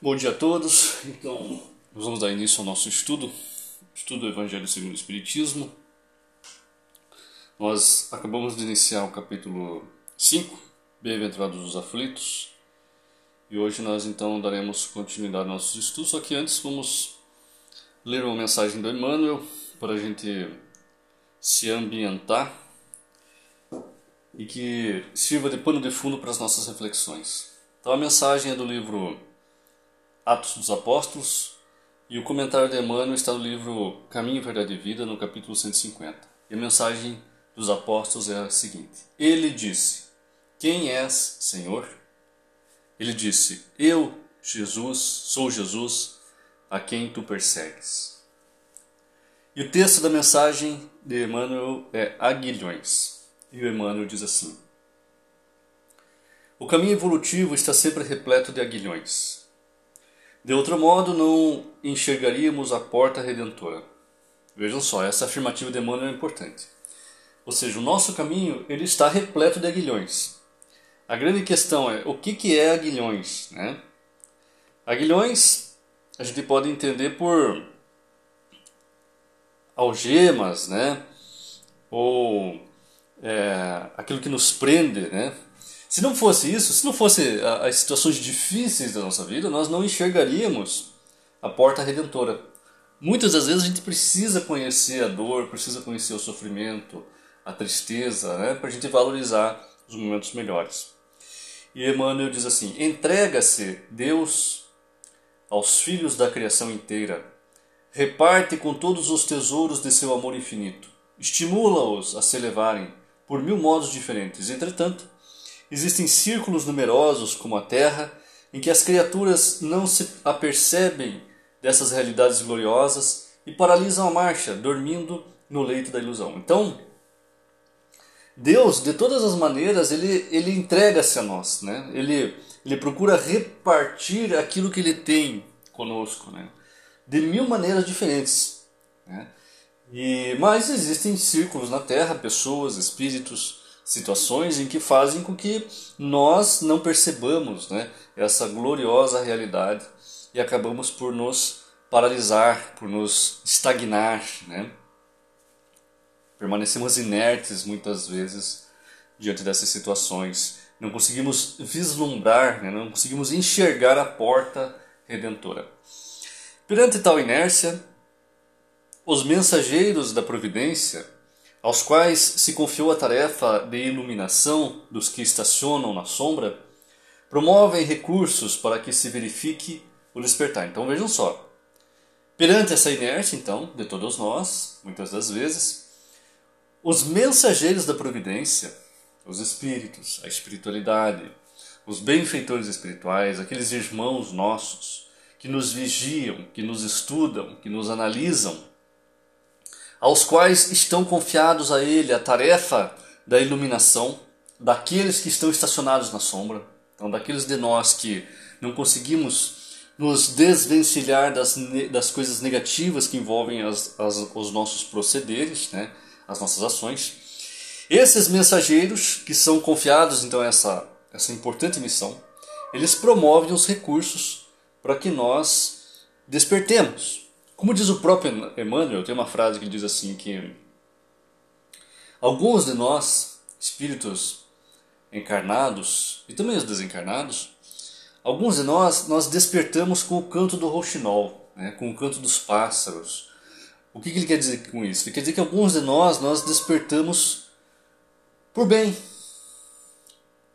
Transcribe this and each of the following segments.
Bom dia a todos. Então, nós vamos dar início ao nosso estudo, estudo do Evangelho segundo o Espiritismo. Nós acabamos de iniciar o capítulo 5, Bem-aventurados os aflitos. E hoje nós então daremos continuidade aos nossos estudos, só que antes vamos ler uma mensagem do Emmanuel para a gente se ambientar e que sirva de pano de fundo para as nossas reflexões. Então a mensagem é do livro Atos dos Apóstolos, e o comentário de Emmanuel está no livro Caminho, Verdade e Vida, no capítulo 150. E a mensagem dos apóstolos é a seguinte: Ele disse: Quem és, Senhor? Ele disse: Eu, Jesus, sou Jesus, a quem tu persegues. E o texto da mensagem de Emmanuel é Aguilhões. E o Emmanuel diz assim: O caminho evolutivo está sempre repleto de aguilhões. De outro modo, não enxergaríamos a porta redentora. Vejam só, essa afirmativa de Emmanuel é importante. Ou seja, o nosso caminho ele está repleto de aguilhões. A grande questão é o que, que é aguilhões? Né? Aguilhões a gente pode entender por algemas, né? ou é, aquilo que nos prende, né? Se não fosse isso, se não fosse as situações difíceis da nossa vida, nós não enxergaríamos a porta redentora. Muitas das vezes a gente precisa conhecer a dor, precisa conhecer o sofrimento, a tristeza, né, para a gente valorizar os momentos melhores. E Emmanuel diz assim: entrega-se Deus aos filhos da criação inteira, reparte com todos os tesouros de seu amor infinito, estimula-os a se elevarem por mil modos diferentes. Entretanto, Existem círculos numerosos, como a Terra, em que as criaturas não se apercebem dessas realidades gloriosas e paralisam a marcha, dormindo no leito da ilusão. Então, Deus, de todas as maneiras, ele, ele entrega-se a nós, né? ele, ele procura repartir aquilo que ele tem conosco, né? de mil maneiras diferentes. Né? E, mas existem círculos na Terra, pessoas, espíritos, situações em que fazem com que nós não percebamos né, essa gloriosa realidade e acabamos por nos paralisar, por nos estagnar. Né? Permanecemos inertes muitas vezes diante dessas situações. Não conseguimos vislumbrar, né? não conseguimos enxergar a porta redentora. Perante tal inércia, os mensageiros da providência aos quais se confiou a tarefa de iluminação dos que estacionam na sombra, promovem recursos para que se verifique o despertar. Então vejam só. Perante essa inércia, então, de todos nós, muitas das vezes, os mensageiros da providência, os espíritos, a espiritualidade, os benfeitores espirituais, aqueles irmãos nossos que nos vigiam, que nos estudam, que nos analisam, aos quais estão confiados a ele a tarefa da iluminação daqueles que estão estacionados na sombra, então daqueles de nós que não conseguimos nos desvencilhar das, das coisas negativas que envolvem as, as, os nossos procederes, né, as nossas ações. Esses mensageiros que são confiados então a essa, essa importante missão, eles promovem os recursos para que nós despertemos, como diz o próprio Emmanuel, tem uma frase que diz assim que alguns de nós, espíritos encarnados e também os desencarnados, alguns de nós nós despertamos com o canto do rouxinol, né, com o canto dos pássaros. O que, que ele quer dizer com isso? Ele quer dizer que alguns de nós nós despertamos por bem,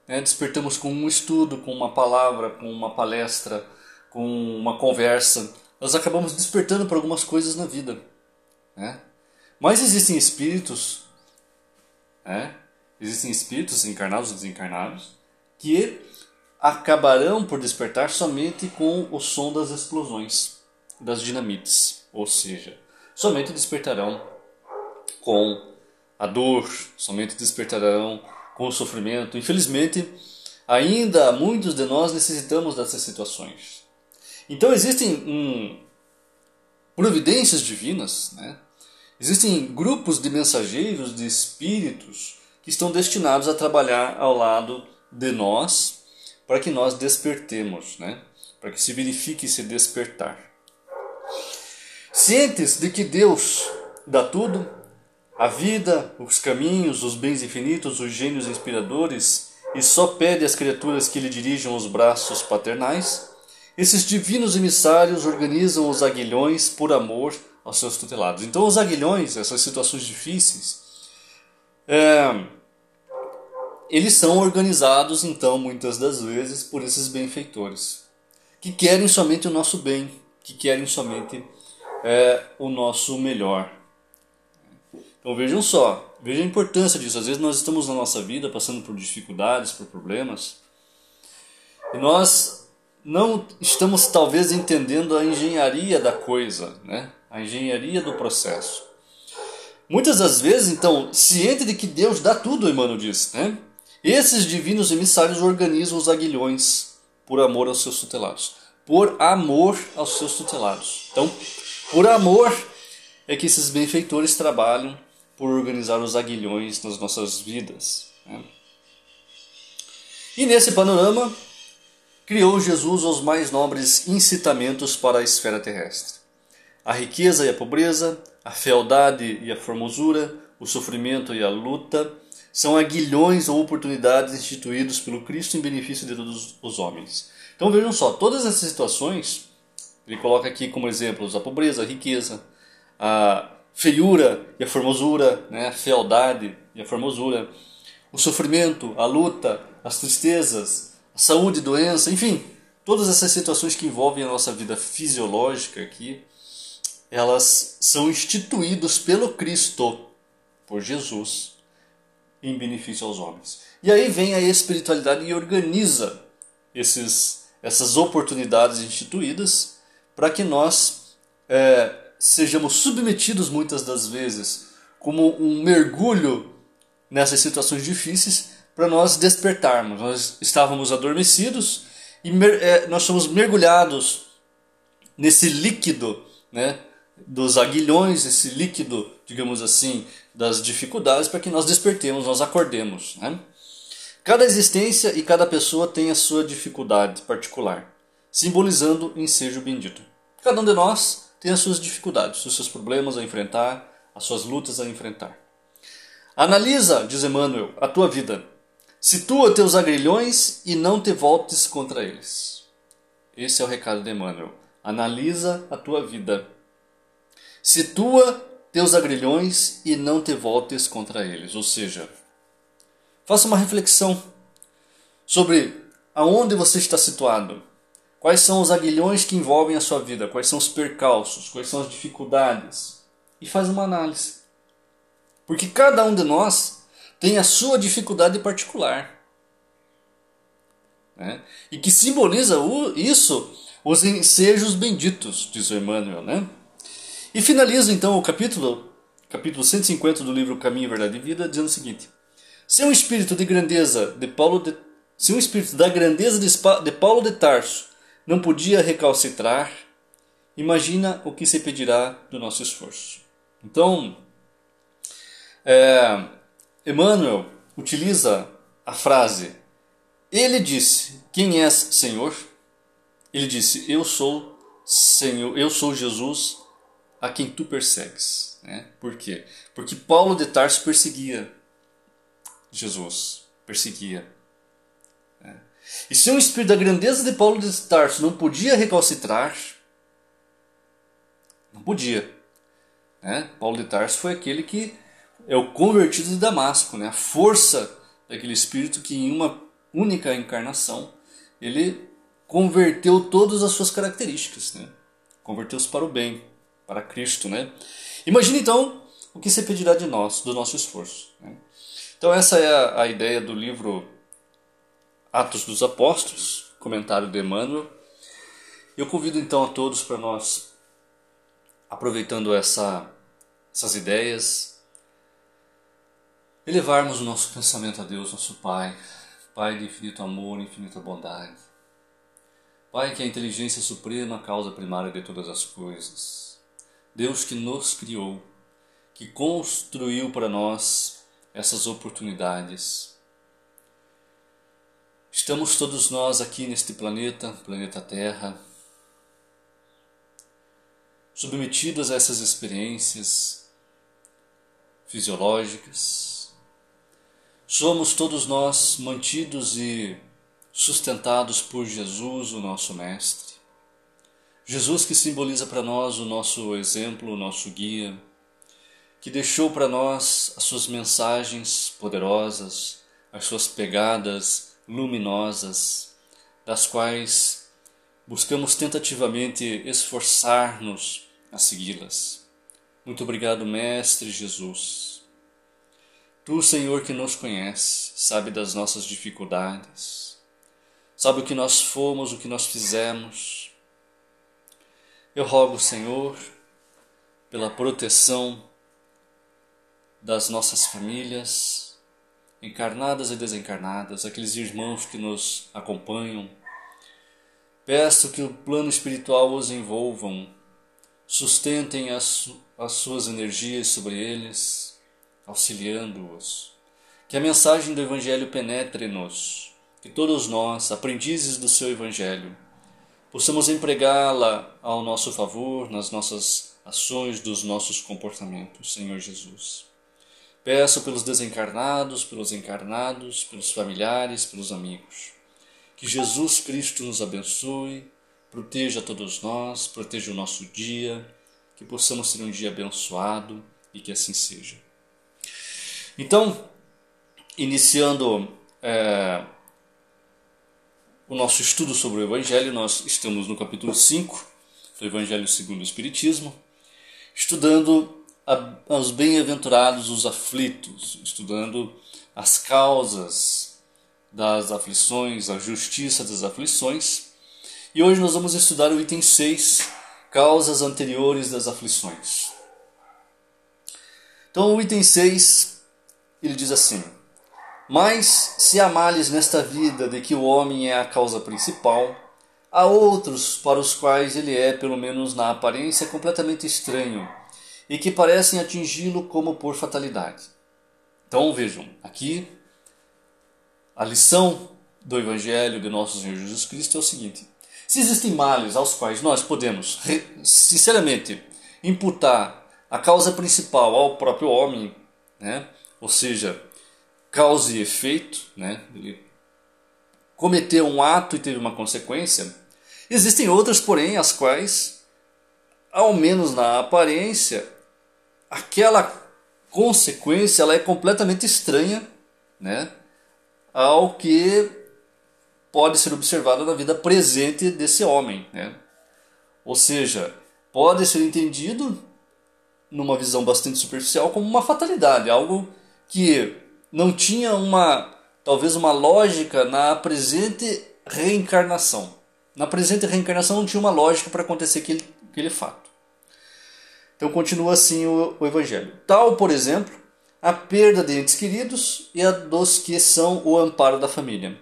né, despertamos com um estudo, com uma palavra, com uma palestra, com uma conversa nós acabamos despertando para algumas coisas na vida. Né? Mas existem espíritos, né? existem espíritos encarnados e desencarnados, que acabarão por despertar somente com o som das explosões, das dinamites. Ou seja, somente despertarão com a dor, somente despertarão com o sofrimento. Infelizmente, ainda muitos de nós necessitamos dessas situações. Então existem um, providências divinas, né? existem grupos de mensageiros, de espíritos que estão destinados a trabalhar ao lado de nós para que nós despertemos, né? para que se verifique esse despertar. Cientes de que Deus dá tudo, a vida, os caminhos, os bens infinitos, os gênios inspiradores, e só pede às criaturas que lhe dirijam os braços paternais, esses divinos emissários organizam os aguilhões por amor aos seus tutelados. Então, os aguilhões, essas situações difíceis, é, eles são organizados, então, muitas das vezes, por esses benfeitores, que querem somente o nosso bem, que querem somente é, o nosso melhor. Então vejam só, vejam a importância disso. Às vezes nós estamos na nossa vida passando por dificuldades, por problemas, e nós não estamos talvez entendendo a engenharia da coisa, né? a engenharia do processo. Muitas das vezes, então, ciente de que Deus dá tudo, Emmanuel diz, né? esses divinos emissários organizam os aguilhões por amor aos seus tutelados. Por amor aos seus tutelados. Então, por amor é que esses benfeitores trabalham por organizar os aguilhões nas nossas vidas. Né? E nesse panorama, criou Jesus os mais nobres incitamentos para a esfera terrestre: a riqueza e a pobreza, a fealdade e a formosura, o sofrimento e a luta são aguilhões ou oportunidades instituídos pelo Cristo em benefício de todos os homens. Então vejam só, todas essas situações, ele coloca aqui como exemplos a pobreza, a riqueza, a feiura e a formosura, né? a fealdade e a formosura, o sofrimento, a luta, as tristezas, saúde, doença, enfim, todas essas situações que envolvem a nossa vida fisiológica aqui, elas são instituídas pelo Cristo, por Jesus, em benefício aos homens. E aí vem a espiritualidade e organiza esses, essas oportunidades instituídas para que nós é, sejamos submetidos muitas das vezes como um mergulho nessas situações difíceis para nós despertarmos. Nós estávamos adormecidos e é, nós somos mergulhados nesse líquido, né, dos aguilhões, esse líquido, digamos assim, das dificuldades para que nós despertemos, nós acordemos, né? Cada existência e cada pessoa tem a sua dificuldade particular, simbolizando o ensejo bendito. Cada um de nós tem as suas dificuldades, os seus problemas a enfrentar, as suas lutas a enfrentar. Analisa, diz Emmanuel, a tua vida. Situa teus agrilhões e não te voltes contra eles. Esse é o recado de Emmanuel. Analisa a tua vida. Situa teus agrilhões e não te voltes contra eles. Ou seja, faça uma reflexão sobre aonde você está situado Quais são os aguilhões que envolvem a sua vida? Quais são os percalços? Quais são as dificuldades? E faz uma análise. Porque cada um de nós tem a sua dificuldade particular. Né? E que simboliza isso os ensejos benditos, diz o Emmanuel. Né? E finaliza então o capítulo, capítulo 150 do livro Caminho, Verdade e Vida, dizendo o seguinte: Se um espírito de grandeza de Paulo de, se um espírito da grandeza de, de Paulo de Tarso não podia recalcitrar, imagina o que se pedirá do nosso esforço. Então, é, Emmanuel utiliza a frase: Ele disse, Quem és, Senhor? Ele disse: Eu sou Senhor, eu sou Jesus a quem tu persegues. Né? Por quê? Porque Paulo de Tarso perseguia Jesus, perseguia e se um espírito da grandeza de Paulo de Tarso não podia recalcitrar, não podia. Né? Paulo de Tarso foi aquele que é o convertido de Damasco, né? a força daquele espírito que em uma única encarnação ele converteu todas as suas características, né? converteu-os para o bem, para Cristo. Né? Imagine então o que você pedirá de nós, do nosso esforço. Né? Então essa é a, a ideia do livro Atos dos Apóstolos, comentário de Emmanuel. Eu convido então a todos para nós, aproveitando essa, essas ideias, elevarmos o nosso pensamento a Deus, nosso Pai, Pai de infinito amor, infinita bondade. Pai que é a inteligência suprema, a causa primária de todas as coisas. Deus que nos criou, que construiu para nós essas oportunidades Estamos todos nós aqui neste planeta, planeta Terra, submetidos a essas experiências fisiológicas. Somos todos nós mantidos e sustentados por Jesus, o nosso Mestre. Jesus que simboliza para nós o nosso exemplo, o nosso guia, que deixou para nós as suas mensagens poderosas, as suas pegadas luminosas, das quais buscamos tentativamente esforçar-nos a segui-las. Muito obrigado, Mestre Jesus. Tu, Senhor, que nos conhece, sabe das nossas dificuldades, sabe o que nós fomos, o que nós fizemos. Eu rogo, Senhor, pela proteção das nossas famílias, encarnadas e desencarnadas, aqueles irmãos que nos acompanham. Peço que o plano espiritual os envolvam, sustentem as, as suas energias sobre eles, auxiliando-os. Que a mensagem do Evangelho penetre-nos, que todos nós, aprendizes do seu Evangelho, possamos empregá-la ao nosso favor nas nossas ações, dos nossos comportamentos, Senhor Jesus. Peço pelos desencarnados, pelos encarnados, pelos familiares, pelos amigos. Que Jesus Cristo nos abençoe, proteja todos nós, proteja o nosso dia, que possamos ter um dia abençoado e que assim seja. Então, iniciando é, o nosso estudo sobre o Evangelho, nós estamos no capítulo 5 do Evangelho segundo o Espiritismo, estudando aos bem-aventurados os aflitos, estudando as causas das aflições, a justiça das aflições. E hoje nós vamos estudar o item 6, causas anteriores das aflições. Então, o item 6, ele diz assim: Mas se há males nesta vida de que o homem é a causa principal, há outros para os quais ele é, pelo menos na aparência, completamente estranho e que parecem atingi-lo como por fatalidade. Então vejam, aqui a lição do Evangelho de nosso Senhor Jesus Cristo é o seguinte: se existem males aos quais nós podemos, sinceramente, imputar a causa principal ao próprio homem, né? Ou seja, causa e efeito, né? ele cometeu um ato e teve uma consequência, existem outras, porém, as quais, ao menos na aparência, aquela consequência ela é completamente estranha né, ao que pode ser observado na vida presente desse homem. Né? Ou seja, pode ser entendido numa visão bastante superficial como uma fatalidade, algo que não tinha uma talvez uma lógica na presente reencarnação. Na presente reencarnação não tinha uma lógica para acontecer aquele, aquele fato. Então continua assim o, o Evangelho. Tal, por exemplo, a perda de entes queridos e a dos que são o amparo da família.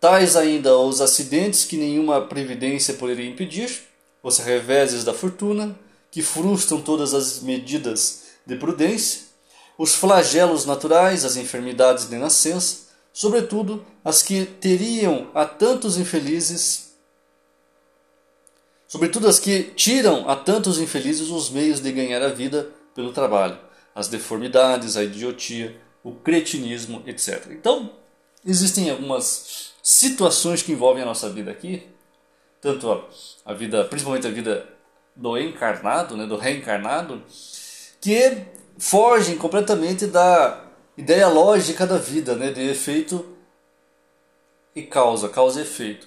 Tais ainda os acidentes que nenhuma previdência poderia impedir, os reveses da fortuna, que frustram todas as medidas de prudência, os flagelos naturais, as enfermidades de nascença, sobretudo as que teriam a tantos infelizes sobretudo as que tiram a tantos infelizes os meios de ganhar a vida pelo trabalho, as deformidades, a idiotia, o cretinismo, etc. Então, existem algumas situações que envolvem a nossa vida aqui, tanto a, a vida, principalmente a vida do encarnado, né, do reencarnado, que fogem completamente da ideia lógica da vida, né, de efeito e causa, causa e efeito.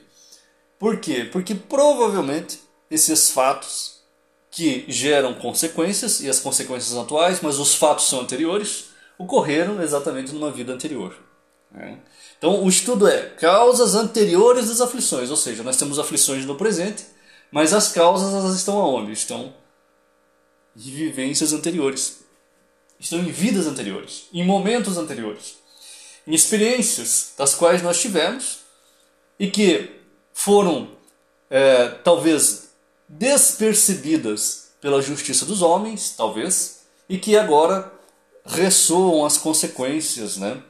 Por quê? Porque provavelmente esses fatos que geram consequências, e as consequências atuais, mas os fatos são anteriores, ocorreram exatamente numa vida anterior. Né? Então, o estudo é causas anteriores das aflições, ou seja, nós temos aflições no presente, mas as causas elas estão aonde? Estão em vivências anteriores, estão em vidas anteriores, em momentos anteriores, em experiências das quais nós tivemos e que foram é, talvez despercebidas pela justiça dos homens, talvez, e que agora ressoam as consequências, né?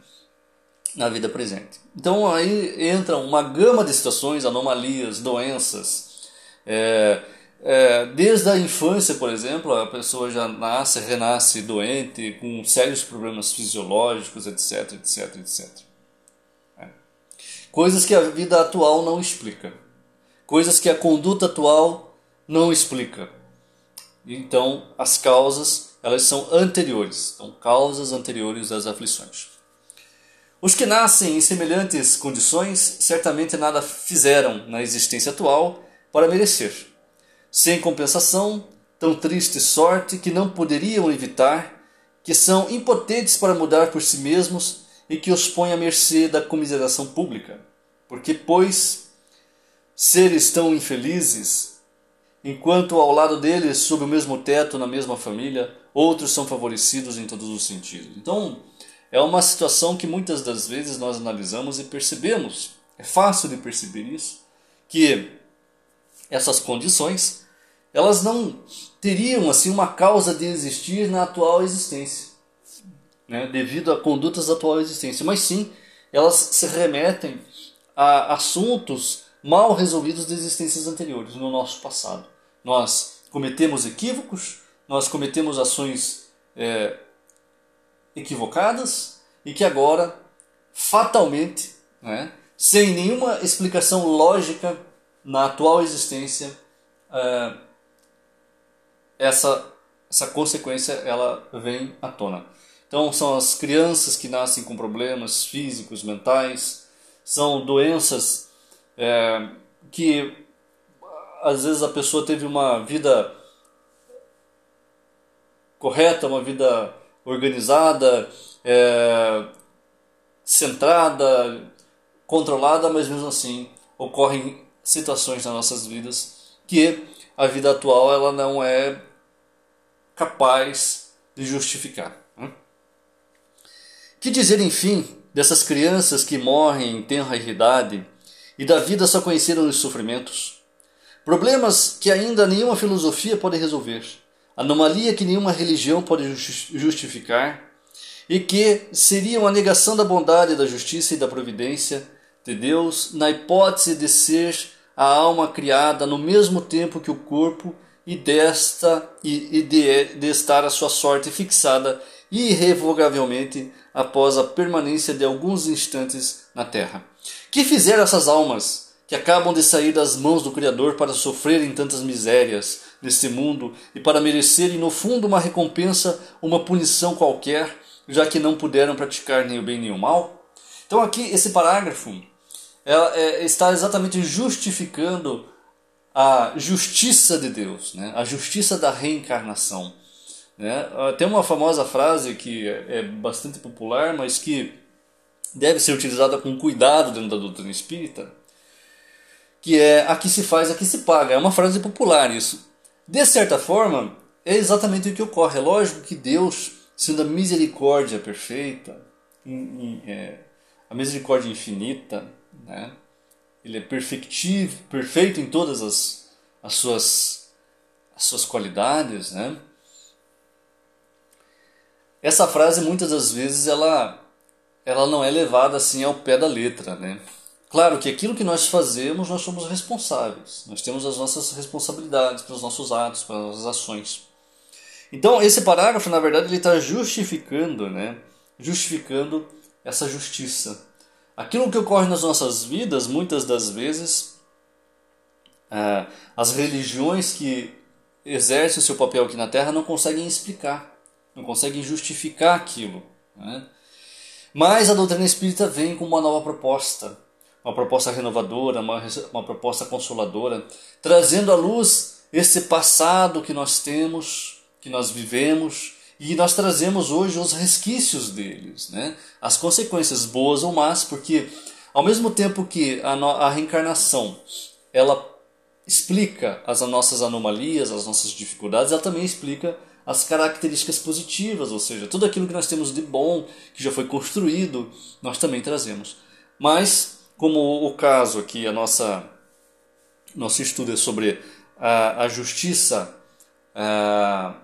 na vida presente. Então aí entra uma gama de situações, anomalias, doenças. É, é, desde a infância, por exemplo, a pessoa já nasce, renasce doente, com sérios problemas fisiológicos, etc, etc, etc. É. Coisas que a vida atual não explica. Coisas que a conduta atual não explica. Então, as causas, elas são anteriores. São causas anteriores das aflições. Os que nascem em semelhantes condições certamente nada fizeram na existência atual para merecer. Sem compensação, tão triste sorte que não poderiam evitar, que são impotentes para mudar por si mesmos e que os põe à mercê da comiseração pública. Porque, pois, seres tão infelizes, enquanto ao lado deles, sob o mesmo teto, na mesma família, outros são favorecidos em todos os sentidos. Então, é uma situação que muitas das vezes nós analisamos e percebemos, é fácil de perceber isso, que essas condições elas não teriam assim uma causa de existir na atual existência, né, devido a condutas da atual existência, mas sim elas se remetem a assuntos mal resolvidos de existências anteriores no nosso passado. Nós cometemos equívocos, nós cometemos ações é, equivocadas e que agora, fatalmente, né, sem nenhuma explicação lógica na atual existência, é, essa, essa consequência ela vem à tona. Então, são as crianças que nascem com problemas físicos, mentais, são doenças é, que às vezes a pessoa teve uma vida correta, uma vida organizada, é, centrada, controlada, mas mesmo assim ocorrem situações nas nossas vidas que a vida atual ela não é capaz de justificar. Né? Que dizer, enfim, dessas crianças que morrem em tenra idade e da vida só conheceram os sofrimentos? Problemas que ainda nenhuma filosofia pode resolver anomalia que nenhuma religião pode justificar e que seria uma negação da bondade, da justiça e da providência de Deus na hipótese de ser a alma criada no mesmo tempo que o corpo e desta e, e de, de estar a sua sorte fixada irrevogavelmente após a permanência de alguns instantes na terra. Que fizeram essas almas que acabam de sair das mãos do Criador para sofrerem tantas misérias, neste mundo e para merecerem no fundo uma recompensa, uma punição qualquer, já que não puderam praticar nem o bem nem o mal? Então aqui esse parágrafo é, está exatamente justificando a justiça de Deus, né? a justiça da reencarnação. Né? Ah, tem uma famosa frase que é, é bastante popular, mas que deve ser utilizada com cuidado dentro da doutrina espírita, que é aqui se faz, aqui se paga. É uma frase popular isso. De certa forma, é exatamente o que ocorre. É lógico que Deus, sendo a misericórdia perfeita, é, a misericórdia infinita, né? Ele é perfectivo, perfeito em todas as, as, suas, as suas qualidades. Né? Essa frase, muitas das vezes, ela, ela não é levada assim ao pé da letra. Né? Claro que aquilo que nós fazemos, nós somos responsáveis. Nós temos as nossas responsabilidades pelos nossos atos, pelas nossas ações. Então, esse parágrafo, na verdade, ele está justificando, né? Justificando essa justiça. Aquilo que ocorre nas nossas vidas, muitas das vezes, é, as religiões que exercem o seu papel aqui na Terra não conseguem explicar, não conseguem justificar aquilo. Né? Mas a doutrina espírita vem com uma nova proposta uma proposta renovadora, uma, uma proposta consoladora, trazendo à luz esse passado que nós temos, que nós vivemos, e nós trazemos hoje os resquícios deles, né? as consequências boas ou más, porque ao mesmo tempo que a, a reencarnação ela explica as nossas anomalias, as nossas dificuldades, ela também explica as características positivas, ou seja, tudo aquilo que nós temos de bom, que já foi construído, nós também trazemos. Mas como o caso aqui, a nossa nosso estudo é sobre a, a justiça a,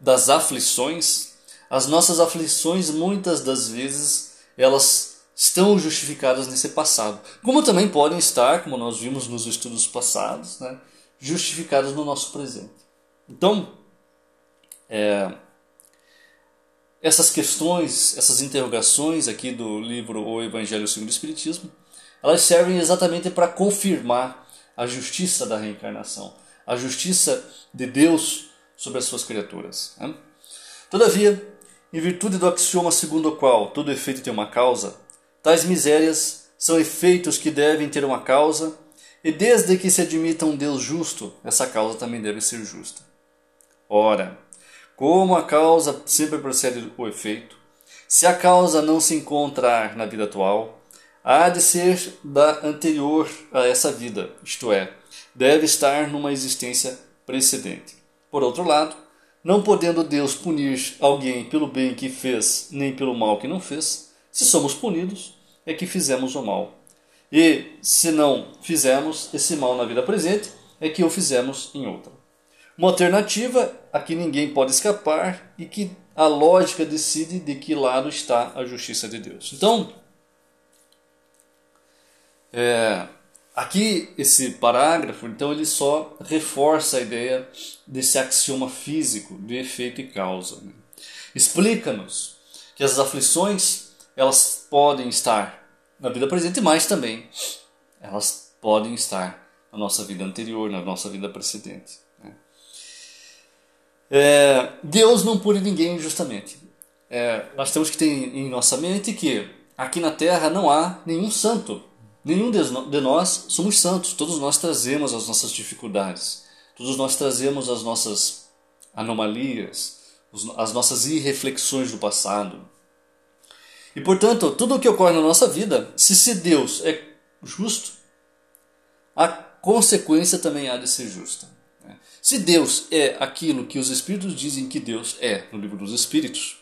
das aflições, as nossas aflições muitas das vezes elas estão justificadas nesse passado. Como também podem estar, como nós vimos nos estudos passados, né, justificadas no nosso presente. Então, é, essas questões, essas interrogações aqui do livro O Evangelho segundo o Espiritismo, elas servem exatamente para confirmar a justiça da reencarnação, a justiça de Deus sobre as suas criaturas. Né? Todavia, em virtude do axioma segundo o qual todo efeito tem uma causa, Tais misérias são efeitos que devem ter uma causa, e desde que se admita um Deus justo, essa causa também deve ser justa. Ora, como a causa sempre procede o efeito, se a causa não se encontrar na vida atual, há de ser da anterior a essa vida, isto é, deve estar numa existência precedente. Por outro lado, não podendo Deus punir alguém pelo bem que fez, nem pelo mal que não fez, se somos punidos, é que fizemos o mal. E se não fizemos esse mal na vida presente, é que o fizemos em outra. Uma alternativa a que ninguém pode escapar e que a lógica decide de que lado está a justiça de Deus. Então, é, aqui esse parágrafo, então ele só reforça a ideia desse axioma físico de efeito e causa. Né? Explica-nos que as aflições elas podem estar na vida presente, mas também elas podem estar na nossa vida anterior, na nossa vida precedente. Né? É, Deus não pune ninguém injustamente. É, nós temos que ter em nossa mente que aqui na Terra não há nenhum santo. Nenhum de nós somos santos. Todos nós trazemos as nossas dificuldades. Todos nós trazemos as nossas anomalias, as nossas irreflexões do passado. E portanto, tudo o que ocorre na nossa vida, se, se Deus é justo, a consequência também há de ser justa. Né? Se Deus é aquilo que os Espíritos dizem que Deus é no livro dos Espíritos,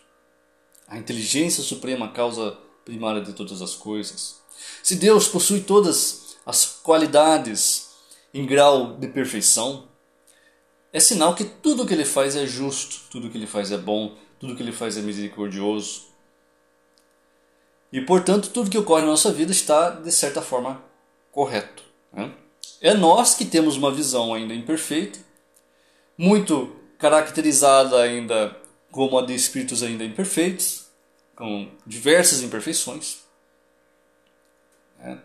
a inteligência suprema, a causa primária de todas as coisas, se Deus possui todas as qualidades em grau de perfeição, é sinal que tudo o que ele faz é justo, tudo o que ele faz é bom, tudo o que ele faz é misericordioso. E, portanto, tudo que ocorre na nossa vida está, de certa forma, correto. Né? É nós que temos uma visão ainda imperfeita, muito caracterizada ainda como a de espíritos ainda imperfeitos, com diversas imperfeições, né?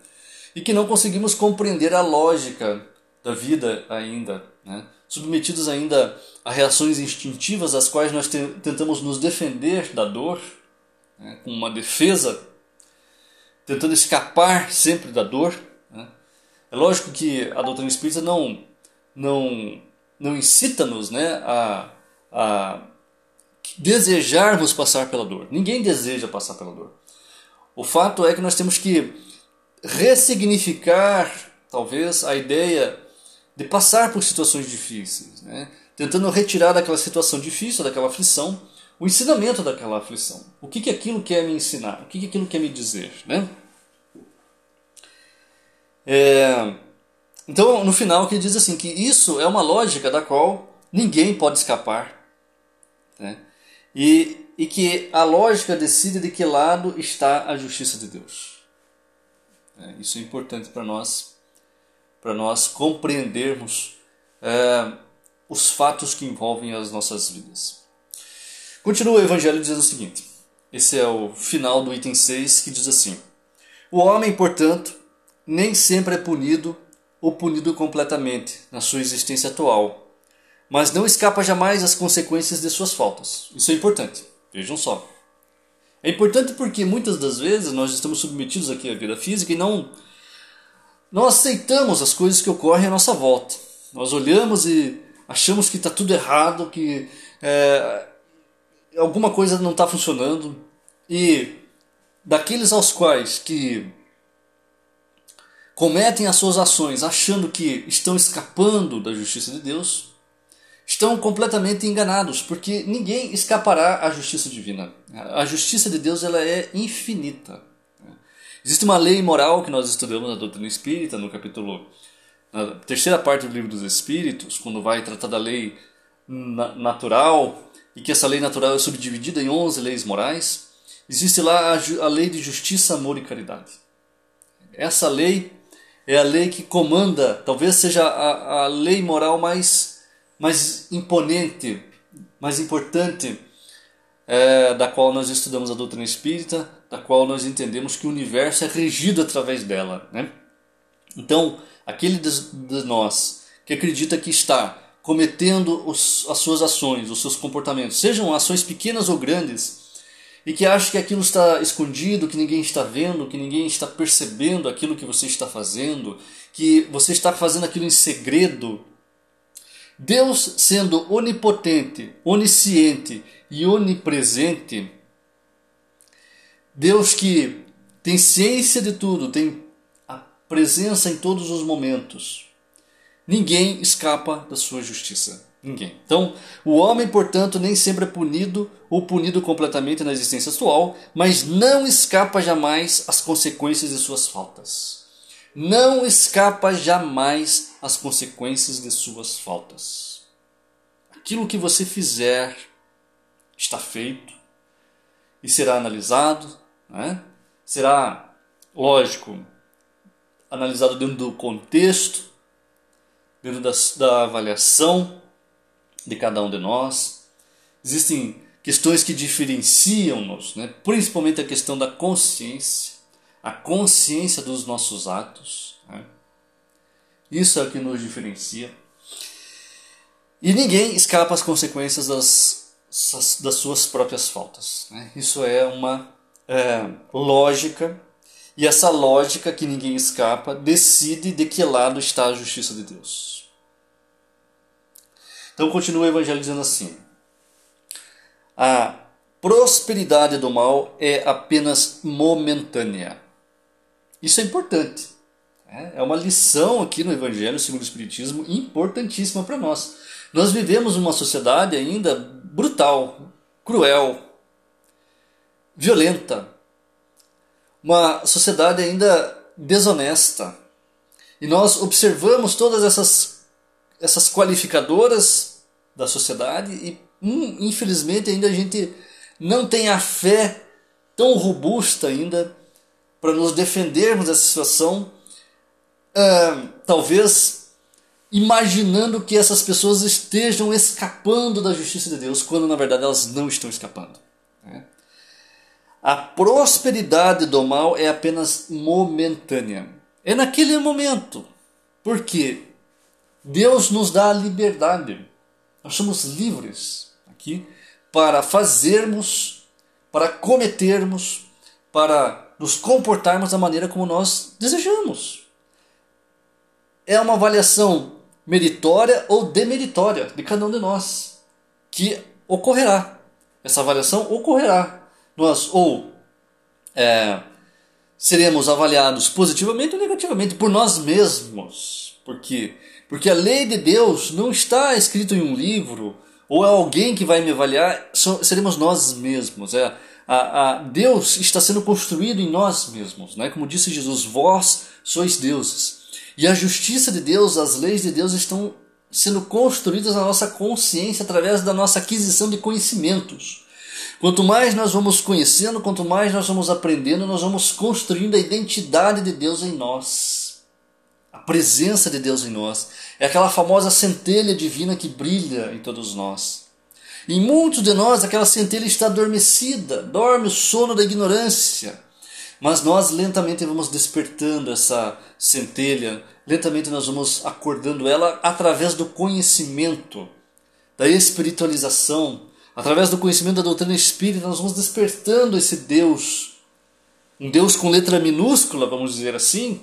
e que não conseguimos compreender a lógica da vida ainda, né? submetidos ainda a reações instintivas, as quais nós tentamos nos defender da dor, né? com uma defesa tentando escapar sempre da dor. Né? É lógico que a doutrina espírita não, não, não incita-nos né, a, a desejarmos passar pela dor. Ninguém deseja passar pela dor. O fato é que nós temos que ressignificar, talvez, a ideia de passar por situações difíceis, né? tentando retirar daquela situação difícil, daquela aflição, o ensinamento daquela aflição. O que, que aquilo quer me ensinar? O que, que aquilo quer me dizer? Né? É, então, no final, ele diz assim, que isso é uma lógica da qual ninguém pode escapar. Né? E, e que a lógica decide de que lado está a justiça de Deus. É, isso é importante para nós, para nós compreendermos é, os fatos que envolvem as nossas vidas. Continua o Evangelho dizendo o seguinte: esse é o final do item 6 que diz assim: O homem, portanto, nem sempre é punido ou punido completamente na sua existência atual, mas não escapa jamais às consequências de suas faltas. Isso é importante. Vejam só. É importante porque muitas das vezes nós estamos submetidos aqui à vida física e não não aceitamos as coisas que ocorrem à nossa volta. Nós olhamos e achamos que está tudo errado, que é, alguma coisa não está funcionando e daqueles aos quais que cometem as suas ações achando que estão escapando da justiça de Deus, estão completamente enganados, porque ninguém escapará à justiça divina. A justiça de Deus ela é infinita. Existe uma lei moral que nós estudamos na doutrina espírita, no capítulo na terceira parte do livro dos Espíritos, quando vai tratar da lei natural, e que essa lei natural é subdividida em 11 leis morais, existe lá a, lei de justiça, amor e caridade. Essa lei é a lei que comanda, talvez seja a, a lei moral mais, mais imponente, mais importante, é, da qual nós estudamos a doutrina espírita, da qual nós entendemos que o universo é regido através dela. Né? Então, aquele de nós que acredita que está cometendo os, as suas ações, os seus comportamentos, sejam ações pequenas ou grandes, e que acha que aquilo está escondido, que ninguém está vendo, que ninguém está percebendo aquilo que você está fazendo, que você está fazendo aquilo em segredo. Deus, sendo onipotente, onisciente e onipresente, Deus que tem ciência de tudo, tem a presença em todos os momentos, ninguém escapa da sua justiça. Ninguém. Então, o homem, portanto, nem sempre é punido ou punido completamente na existência atual, mas não escapa jamais às consequências de suas faltas. Não escapa jamais às consequências de suas faltas. Aquilo que você fizer está feito e será analisado, né? será, lógico, analisado dentro do contexto, dentro da, da avaliação de cada um de nós. Existem questões que diferenciam-nos, né? principalmente a questão da consciência, a consciência dos nossos atos. Né? Isso é o que nos diferencia. E ninguém escapa às consequências das, das suas próprias faltas. Né? Isso é uma é, lógica, e essa lógica que ninguém escapa decide de que lado está a justiça de Deus. Então continua o evangelho dizendo assim: A prosperidade do mal é apenas momentânea. Isso é importante. Né? É uma lição aqui no Evangelho segundo o Espiritismo importantíssima para nós. Nós vivemos uma sociedade ainda brutal, cruel, violenta, uma sociedade ainda desonesta. E nós observamos todas essas essas qualificadoras da sociedade e hum, infelizmente ainda a gente não tem a fé tão robusta ainda para nos defendermos dessa situação, talvez imaginando que essas pessoas estejam escapando da justiça de Deus, quando na verdade elas não estão escapando. Né? A prosperidade do mal é apenas momentânea. É naquele momento. Por quê? Deus nos dá a liberdade. Nós somos livres aqui para fazermos, para cometermos, para nos comportarmos da maneira como nós desejamos. É uma avaliação meritória ou demeritória de cada um de nós que ocorrerá. Essa avaliação ocorrerá. Nós ou é, seremos avaliados positivamente ou negativamente por nós mesmos, porque porque a lei de Deus não está escrito em um livro ou é alguém que vai me avaliar, seremos nós mesmos. É, a, a, Deus está sendo construído em nós mesmos. Né? Como disse Jesus, vós sois deuses. E a justiça de Deus, as leis de Deus estão sendo construídas na nossa consciência através da nossa aquisição de conhecimentos. Quanto mais nós vamos conhecendo, quanto mais nós vamos aprendendo, nós vamos construindo a identidade de Deus em nós a presença de Deus em nós. É aquela famosa centelha divina que brilha em todos nós. Em muitos de nós, aquela centelha está adormecida, dorme o sono da ignorância. Mas nós lentamente vamos despertando essa centelha, lentamente nós vamos acordando ela através do conhecimento, da espiritualização, através do conhecimento da doutrina espírita, nós vamos despertando esse Deus, um Deus com letra minúscula, vamos dizer assim,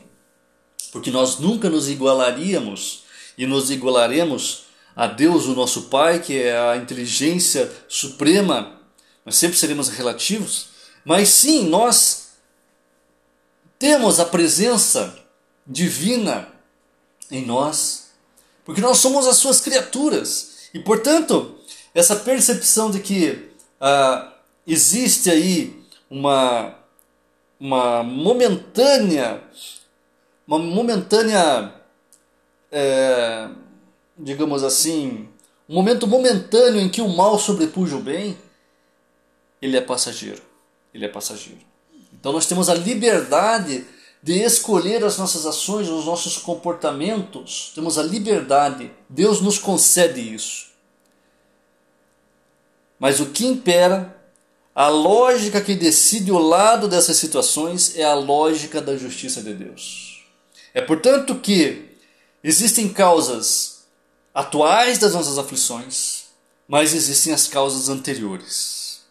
porque nós nunca nos igualaríamos e nos igualaremos a Deus, o nosso Pai, que é a inteligência suprema, nós sempre seremos relativos, mas sim, nós temos a presença divina em nós, porque nós somos as suas criaturas, e portanto, essa percepção de que ah, existe aí uma, uma momentânea uma momentânea, é, digamos assim, um momento momentâneo em que o mal sobrepuja o bem, ele é passageiro. ele é passageiro. Então nós temos a liberdade de escolher as nossas ações, os nossos comportamentos. Temos a liberdade. Deus nos concede isso. Mas o que impera, a lógica que decide o lado dessas situações é a lógica da justiça de Deus. É portanto que existem causas atuais das nossas aflições, mas existem as causas anteriores.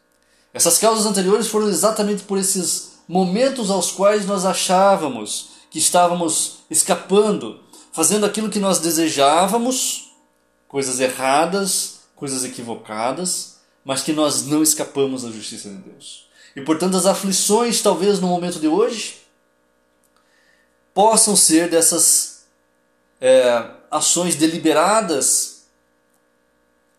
Essas causas anteriores foram exatamente por esses momentos aos quais nós achávamos que estávamos escapando, fazendo aquilo que nós desejávamos, coisas erradas, coisas equivocadas, mas que nós não escapamos da justiça de Deus. E portanto, as aflições, talvez no momento de hoje, possam ser dessas é, ações deliberadas,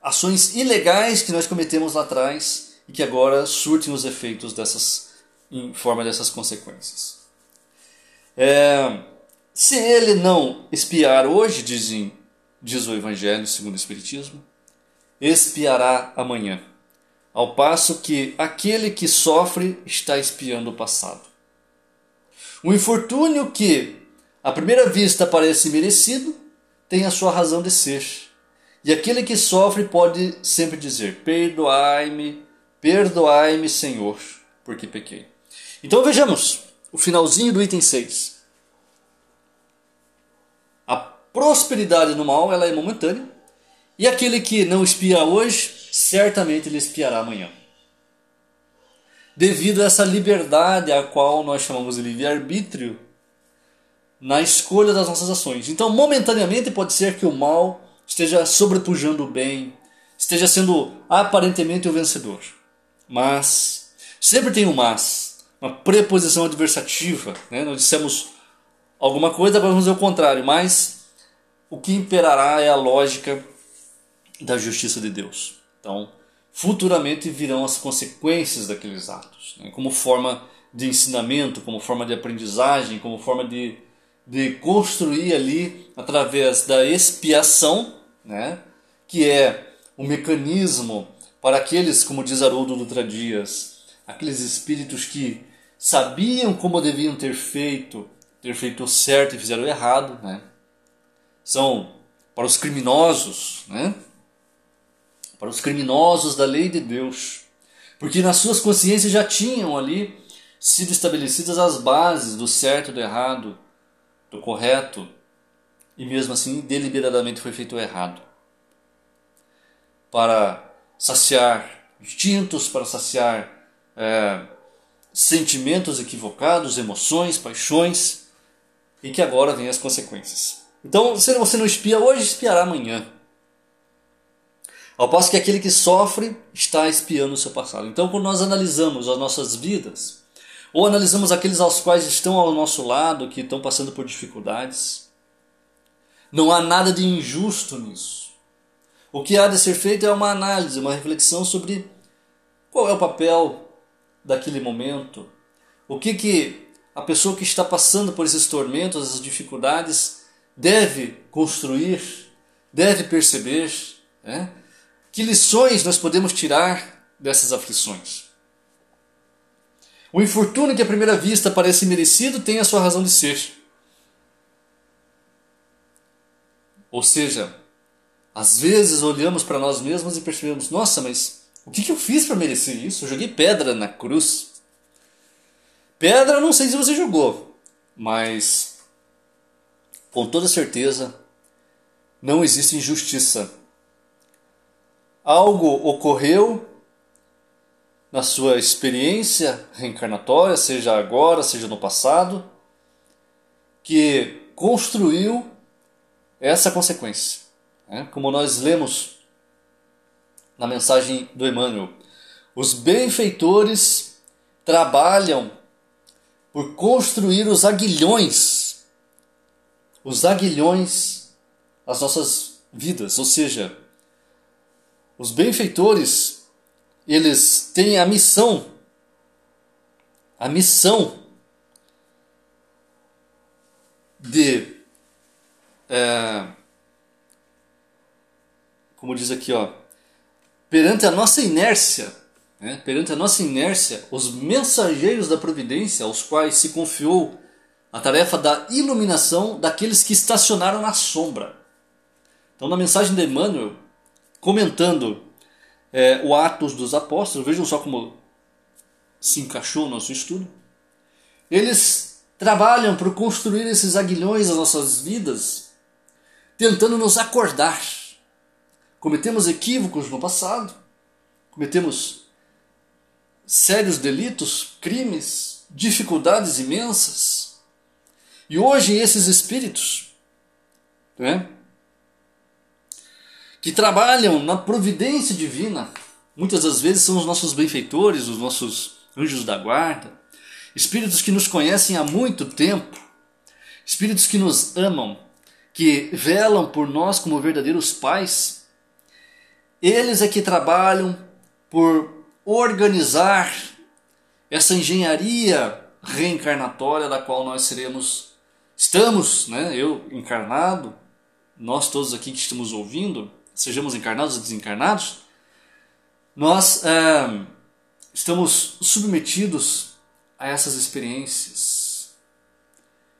ações ilegais que nós cometemos lá atrás e que agora surtem os efeitos dessas, em forma dessas consequências. É, se ele não espiar hoje, dizem, diz o Evangelho segundo o Espiritismo, espiará amanhã ao passo que aquele que sofre está espiando o passado. Um infortúnio que, à primeira vista, parece merecido, tem a sua razão de ser. E aquele que sofre pode sempre dizer: Perdoai-me, perdoai-me, Senhor, porque pequei. Então vejamos o finalzinho do item 6. A prosperidade no mal ela é momentânea, e aquele que não espia hoje certamente ele espiará amanhã. Devido a essa liberdade a qual nós chamamos de livre-arbítrio na escolha das nossas ações. Então, momentaneamente, pode ser que o mal esteja sobrepujando o bem, esteja sendo aparentemente o vencedor. Mas, sempre tem um mas, uma preposição adversativa. Né? Nós dissemos alguma coisa, agora vamos dizer o contrário, mas o que imperará é a lógica da justiça de Deus. Então, futuramente virão as consequências daqueles atos, né? como forma de ensinamento, como forma de aprendizagem, como forma de, de construir ali, através da expiação, né? que é um mecanismo para aqueles, como diz Haroldo Dutra Dias, aqueles espíritos que sabiam como deviam ter feito, ter feito certo e fizeram errado, né? São para os criminosos, né? para os criminosos da lei de Deus, porque nas suas consciências já tinham ali sido estabelecidas as bases do certo, do errado, do correto, e mesmo assim deliberadamente foi feito errado. Para saciar instintos, para saciar é, sentimentos equivocados, emoções, paixões, e que agora vem as consequências. Então, se você não espia hoje, espiará amanhã. Ao passo que aquele que sofre está espiando o seu passado. Então, quando nós analisamos as nossas vidas, ou analisamos aqueles aos quais estão ao nosso lado, que estão passando por dificuldades, não há nada de injusto nisso. O que há de ser feito é uma análise, uma reflexão sobre qual é o papel daquele momento, o que, que a pessoa que está passando por esses tormentos, essas dificuldades, deve construir, deve perceber. Né? Que lições nós podemos tirar dessas aflições? O infortúnio que à primeira vista parece merecido tem a sua razão de ser. Ou seja, às vezes olhamos para nós mesmos e percebemos: nossa, mas o que, eu fiz para merecer isso? Eu joguei pedra na cruz. Pedra, não sei se você jogou, mas com toda certeza não existe injustiça algo ocorreu na sua experiência reencarnatória, seja agora, seja no passado, que construiu essa consequência. Né? Como nós lemos na mensagem do Emmanuel, os benfeitores trabalham por construir os aguilhões, os aguilhões das nossas vidas, ou seja, os benfeitores, eles têm a missão, a missão de, é, como diz aqui, ó, perante a nossa inércia, né, perante a nossa inércia, os mensageiros da providência, aos quais se confiou a tarefa da iluminação daqueles que estacionaram na sombra. Então, na mensagem de Emmanuel, comentando é, o Atos dos Apóstolos, vejam só como se encaixou o nosso estudo. Eles trabalham por construir esses aguilhões nas nossas vidas, tentando nos acordar. Cometemos equívocos no passado, cometemos sérios delitos, crimes, dificuldades imensas. E hoje esses espíritos, né, que trabalham na providência divina, muitas das vezes são os nossos benfeitores, os nossos anjos da guarda, espíritos que nos conhecem há muito tempo, espíritos que nos amam, que velam por nós como verdadeiros pais. Eles é que trabalham por organizar essa engenharia reencarnatória da qual nós seremos, estamos, né, eu encarnado, nós todos aqui que estamos ouvindo, sejamos encarnados ou desencarnados, nós estamos submetidos a essas experiências.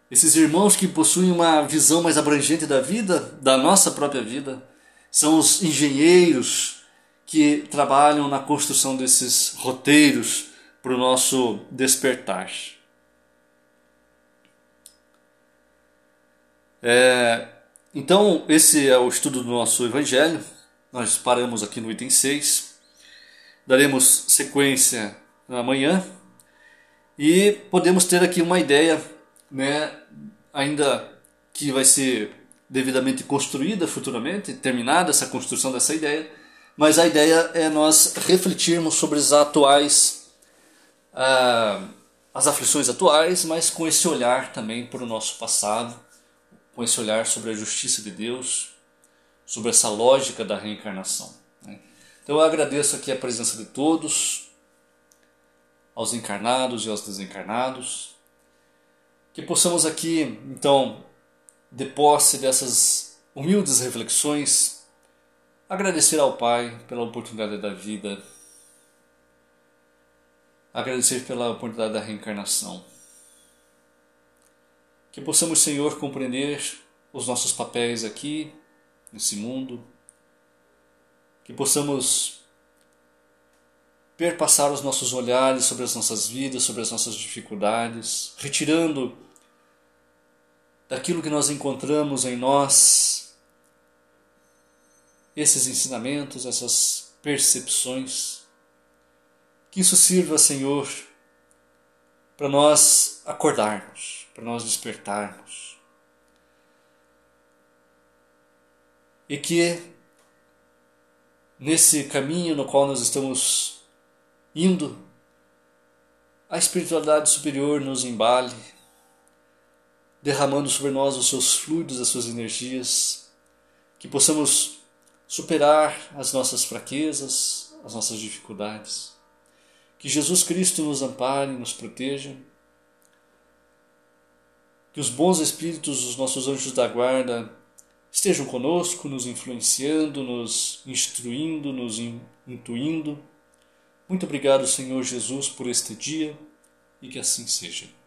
Esses irmãos que possuem uma visão mais abrangente da vida, da nossa própria vida, são os engenheiros que trabalham na construção desses roteiros para o nosso despertar. É, então, esse é o estudo do nosso Evangelho. Nós paramos aqui no item 6. Daremos sequência amanhã e podemos ter aqui uma ideia, né, ainda que vai ser devidamente construída futuramente, terminada essa construção dessa ideia, mas a ideia é nós refletirmos sobre as atuais, ah, as aflições atuais, mas com esse olhar também para o nosso passado com esse olhar sobre a justiça de Deus, sobre essa lógica da reencarnação. Né? Então eu agradeço aqui a presença de todos, aos encarnados e aos desencarnados, que possamos aqui, então, de posse dessas humildes reflexões, agradecer ao Pai pela oportunidade da vida, agradecer pela oportunidade da reencarnação que possamos, Senhor, compreender os nossos papéis aqui, nesse mundo. Que possamos perpassar os nossos olhares sobre as nossas vidas, sobre as nossas dificuldades, retirando daquilo que nós encontramos em nós esses ensinamentos, essas percepções. Que isso sirva, Senhor, para nós acordarmos, para nós despertarmos. E que nesse caminho no qual nós estamos indo, a espiritualidade superior nos embale, derramando sobre nós os seus fluidos, as suas energias, que possamos superar as nossas fraquezas, as nossas dificuldades que Jesus Cristo nos ampare, nos proteja. Que os bons espíritos, os nossos anjos da guarda, estejam conosco, nos influenciando, nos instruindo, nos intuindo. Muito obrigado, Senhor Jesus, por este dia e que assim seja.